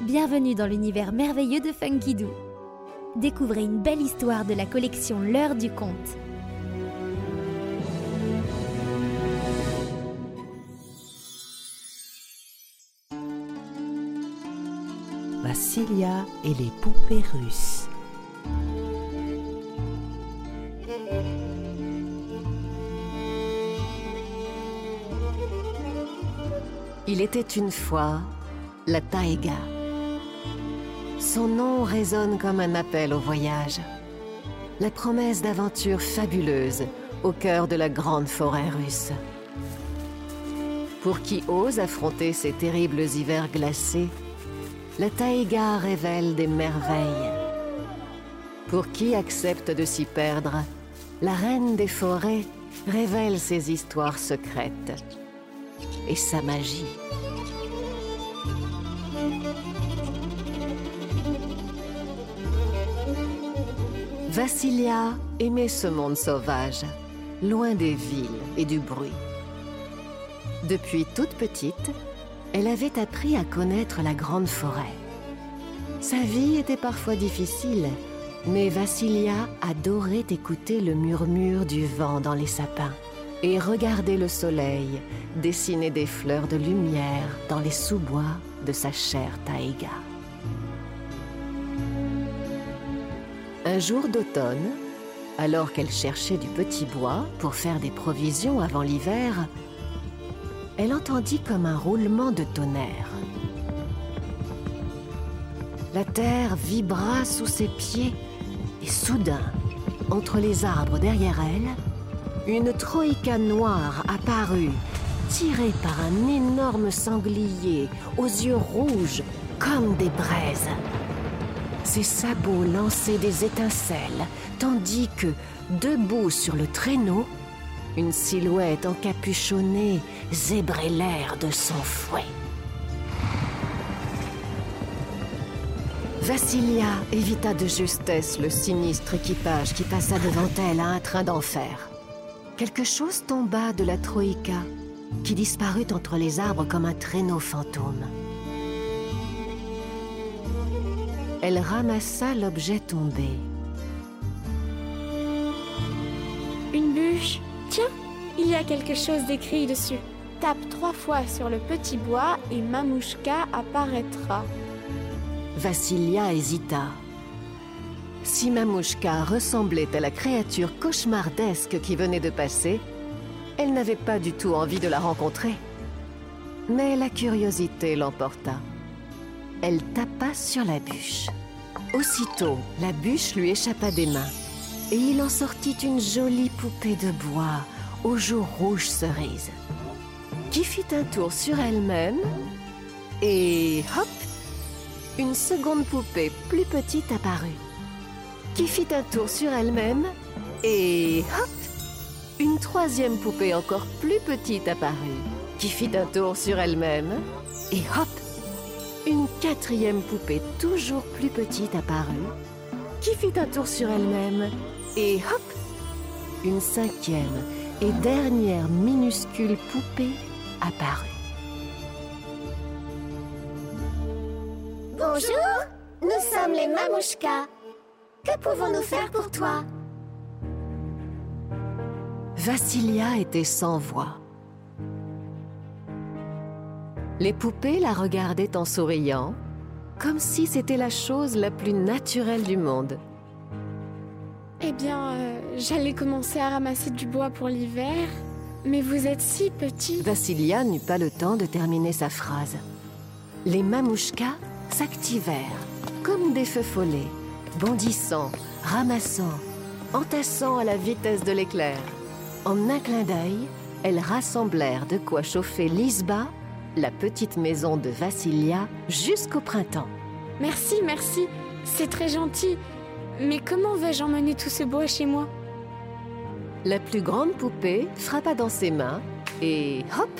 Bienvenue dans l'univers merveilleux de Funky Doo. Découvrez une belle histoire de la collection L'heure du conte. Vassilia et les poupées russes. Il était une fois la taïga. Son nom résonne comme un appel au voyage. La promesse d'aventures fabuleuses au cœur de la grande forêt russe. Pour qui ose affronter ces terribles hivers glacés, la taïga révèle des merveilles. Pour qui accepte de s'y perdre, la reine des forêts révèle ses histoires secrètes et sa magie. Vassilia aimait ce monde sauvage, loin des villes et du bruit. Depuis toute petite, elle avait appris à connaître la grande forêt. Sa vie était parfois difficile, mais Vassilia adorait écouter le murmure du vent dans les sapins et regarder le soleil dessiner des fleurs de lumière dans les sous-bois de sa chère taïga. Un jour d'automne, alors qu'elle cherchait du petit bois pour faire des provisions avant l'hiver, elle entendit comme un roulement de tonnerre. La terre vibra sous ses pieds et soudain, entre les arbres derrière elle, une troïka noire apparut, tirée par un énorme sanglier aux yeux rouges comme des braises. Ses sabots lançaient des étincelles, tandis que, debout sur le traîneau, une silhouette encapuchonnée zébrait l'air de son fouet. Vassilia évita de justesse le sinistre équipage qui passa devant elle à un train d'enfer. Quelque chose tomba de la Troïka, qui disparut entre les arbres comme un traîneau fantôme. Elle ramassa l'objet tombé. Une bûche Tiens, il y a quelque chose d'écrit dessus. Tape trois fois sur le petit bois et Mamouchka apparaîtra. Vassilia hésita. Si Mamouchka ressemblait à la créature cauchemardesque qui venait de passer, elle n'avait pas du tout envie de la rencontrer. Mais la curiosité l'emporta elle tapa sur la bûche. Aussitôt, la bûche lui échappa des mains. Et il en sortit une jolie poupée de bois aux joues rouges cerises, qui fit un tour sur elle-même et hop, une seconde poupée plus petite apparut, qui fit un tour sur elle-même et hop, une troisième poupée encore plus petite apparut, qui fit un tour sur elle-même et hop, une quatrième poupée toujours plus petite apparut, qui fit un tour sur elle-même, et hop Une cinquième et dernière minuscule poupée apparut. Bonjour, nous sommes les Mamouchka. Que pouvons-nous faire pour toi? Vassilia était sans voix. Les poupées la regardaient en souriant, comme si c'était la chose la plus naturelle du monde. Eh bien, euh, j'allais commencer à ramasser du bois pour l'hiver, mais vous êtes si petit. Vassilia n'eut pas le temps de terminer sa phrase. Les mamouchkas s'activèrent comme des feux follets, bondissant, ramassant, entassant à la vitesse de l'éclair. En un clin d'œil, elles rassemblèrent de quoi chauffer l'isba la petite maison de Vassilia jusqu'au printemps. Merci, merci, c'est très gentil. Mais comment vais-je emmener tout ce bois chez moi? La plus grande poupée frappa dans ses mains et hop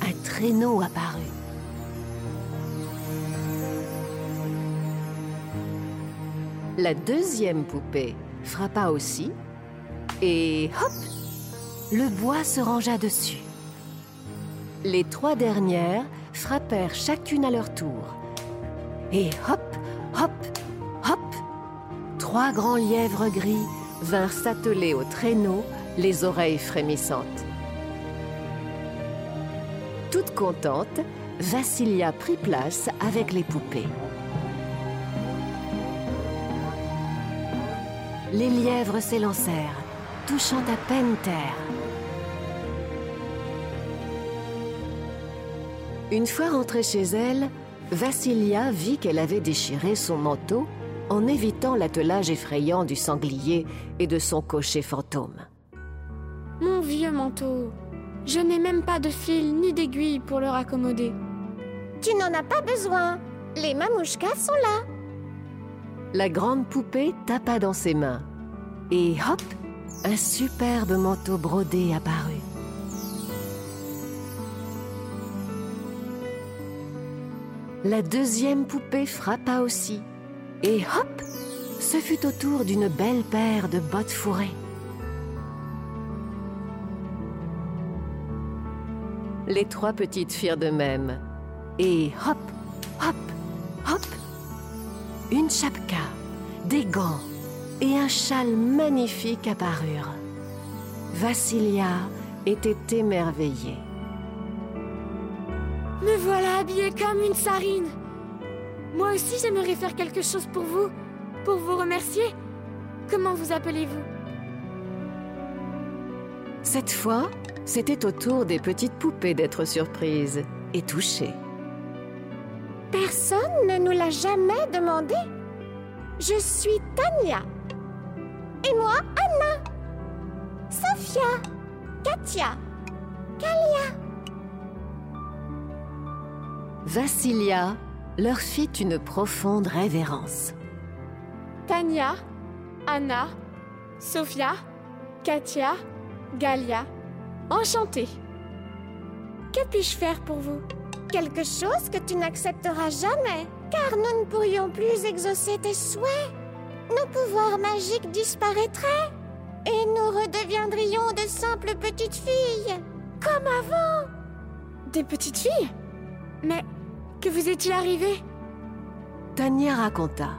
Un traîneau apparut. La deuxième poupée frappa aussi et hop Le bois se rangea dessus. Les trois dernières frappèrent chacune à leur tour, Et hop, hop, hop Trois grands lièvres gris vinrent s'atteler au traîneau, les oreilles frémissantes. Toute contente, Vassilia prit place avec les poupées. Les lièvres s'élancèrent, touchant à peine terre. Une fois rentrée chez elle, Vassilia vit qu'elle avait déchiré son manteau en évitant l'attelage effrayant du sanglier et de son cocher fantôme. Mon vieux manteau, je n'ai même pas de fil ni d'aiguille pour le raccommoder. Tu n'en as pas besoin. Les mamouchkas sont là. La grande poupée tapa dans ses mains. Et hop, un superbe manteau brodé apparut. La deuxième poupée frappa aussi. Et hop, ce fut au tour d'une belle paire de bottes fourrées. Les trois petites firent de même. Et hop, hop, hop, une chapka, des gants et un châle magnifique apparurent. Vassilia était émerveillée. Me voilà habillée comme une sarine. Moi aussi, j'aimerais faire quelque chose pour vous, pour vous remercier. Comment vous appelez-vous? Cette fois, c'était au tour des petites poupées d'être surprises et touchées. Personne ne nous l'a jamais demandé. Je suis Tania. Et moi, Anna. Sophia. Katia. Kalia. Vassilia leur fit une profonde révérence. Tania, Anna, Sophia, Katia, Galia. Enchantée. Que puis-je faire pour vous? Quelque chose que tu n'accepteras jamais, car nous ne pourrions plus exaucer tes souhaits. Nos pouvoirs magiques disparaîtraient et nous redeviendrions de simples petites filles, comme avant. Des petites filles? Mais que vous est-il arrivé? Tania raconta.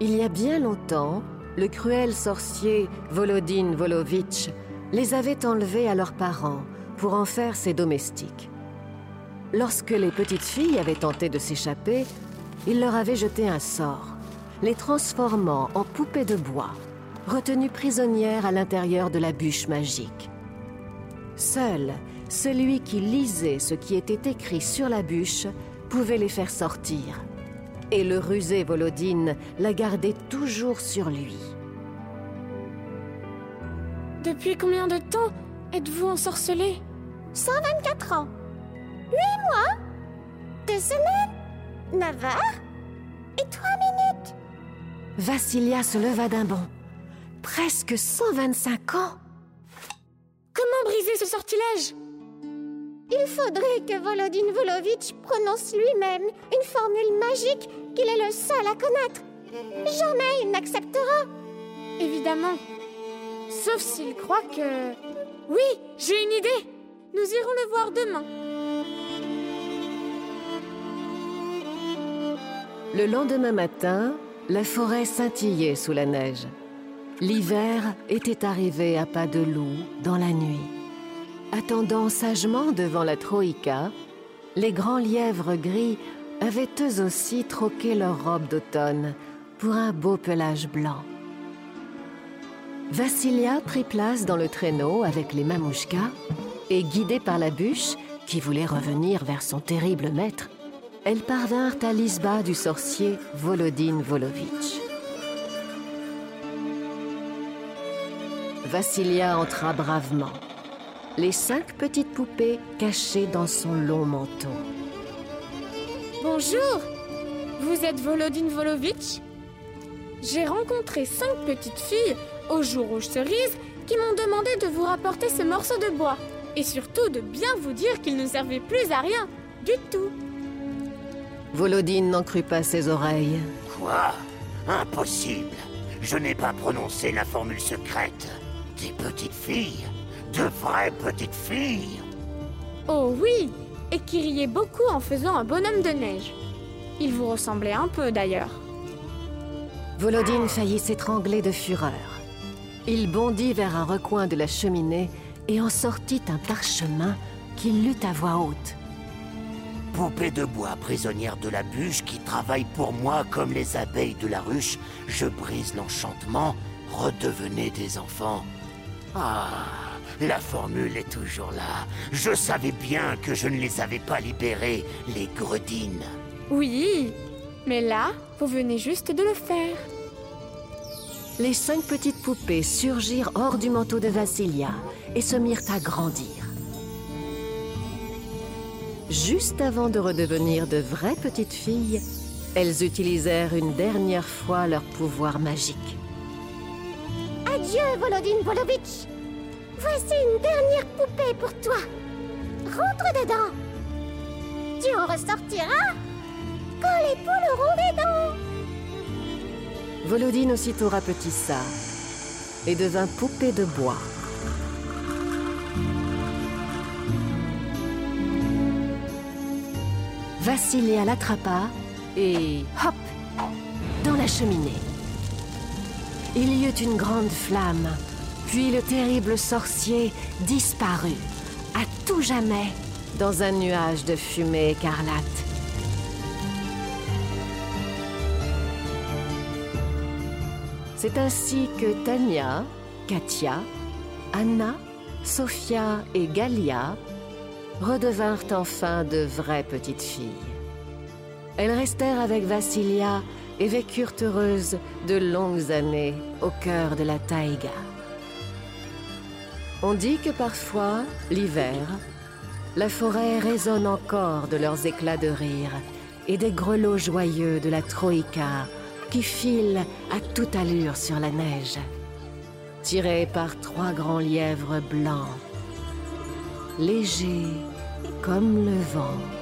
Il y a bien longtemps, le cruel sorcier Volodine Volovitch les avait enlevés à leurs parents pour en faire ses domestiques. Lorsque les petites filles avaient tenté de s'échapper, il leur avait jeté un sort, les transformant en poupées de bois, retenues prisonnières à l'intérieur de la bûche magique. Seul celui qui lisait ce qui était écrit sur la bûche pouvait les faire sortir. Et le rusé Volodine la gardait toujours sur lui. Depuis combien de temps êtes-vous ensorcelé? 124 ans. 8 mois. 2 semaines. 9 heures. Et 3 minutes. Vassilia se leva d'un bond. Presque 125 ans. Comment briser ce sortilège? Il faudrait que Volodine Volovitch prononce lui-même une formule magique qu'il est le seul à connaître. Jamais il n'acceptera. Évidemment. Sauf s'il croit que... Oui, j'ai une idée. Nous irons le voir demain. Le lendemain matin, la forêt scintillait sous la neige. L'hiver était arrivé à pas de loup dans la nuit. Attendant sagement devant la troïka, les grands lièvres gris avaient eux aussi troqué leur robe d'automne pour un beau pelage blanc. Vassilia prit place dans le traîneau avec les mamouchkas et guidée par la bûche, qui voulait revenir vers son terrible maître, elles parvinrent à l'isba du sorcier Volodine Volovitch. Vassilia entra bravement, les cinq petites poupées cachées dans son long manteau. Bonjour Vous êtes Volodine Volovitch? J'ai rencontré cinq petites filles au jour rouge cerise qui m'ont demandé de vous rapporter ce morceau de bois et surtout de bien vous dire qu'il ne servait plus à rien, du tout. Volodine n'en crut pas ses oreilles. Quoi? Impossible Je n'ai pas prononcé la formule secrète. Des petites filles? De vraies petites filles Oh oui Et qui riait beaucoup en faisant un bonhomme de neige. Il vous ressemblait un peu d'ailleurs. Volodine faillit s'étrangler de fureur. Il bondit vers un recoin de la cheminée et en sortit un parchemin qu'il lut à voix haute. Poupée de bois, prisonnière de la bûche, qui travaille pour moi comme les abeilles de la ruche, je brise l'enchantement, redevenez des enfants. Ah, la formule est toujours là. Je savais bien que je ne les avais pas libérés, les gredines. Oui, mais là, vous venez juste de le faire. Les cinq petites poupées surgirent hors du manteau de Vassilia et se mirent à grandir. Juste avant de redevenir de vraies petites filles, elles utilisèrent une dernière fois leur pouvoir magique. Adieu, Volodine Volovitch Voici une dernière poupée pour toi. Rentre dedans. Tu en ressortiras quand les poules auront des dents. Volodine aussitôt rapetissa et devint poupée de bois. Vassilia l'attrapa et hop dans la cheminée. Il y eut une grande flamme, puis le terrible sorcier disparut, à tout jamais, dans un nuage de fumée écarlate. C'est ainsi que Tania, Katia, Anna, Sophia et Galia redevinrent enfin de vraies petites filles. Elles restèrent avec Vassilia et vécurent heureuses de longues années au cœur de la taïga. On dit que parfois, l'hiver, la forêt résonne encore de leurs éclats de rire et des grelots joyeux de la troïka qui filent à toute allure sur la neige, tirés par trois grands lièvres blancs, légers comme le vent.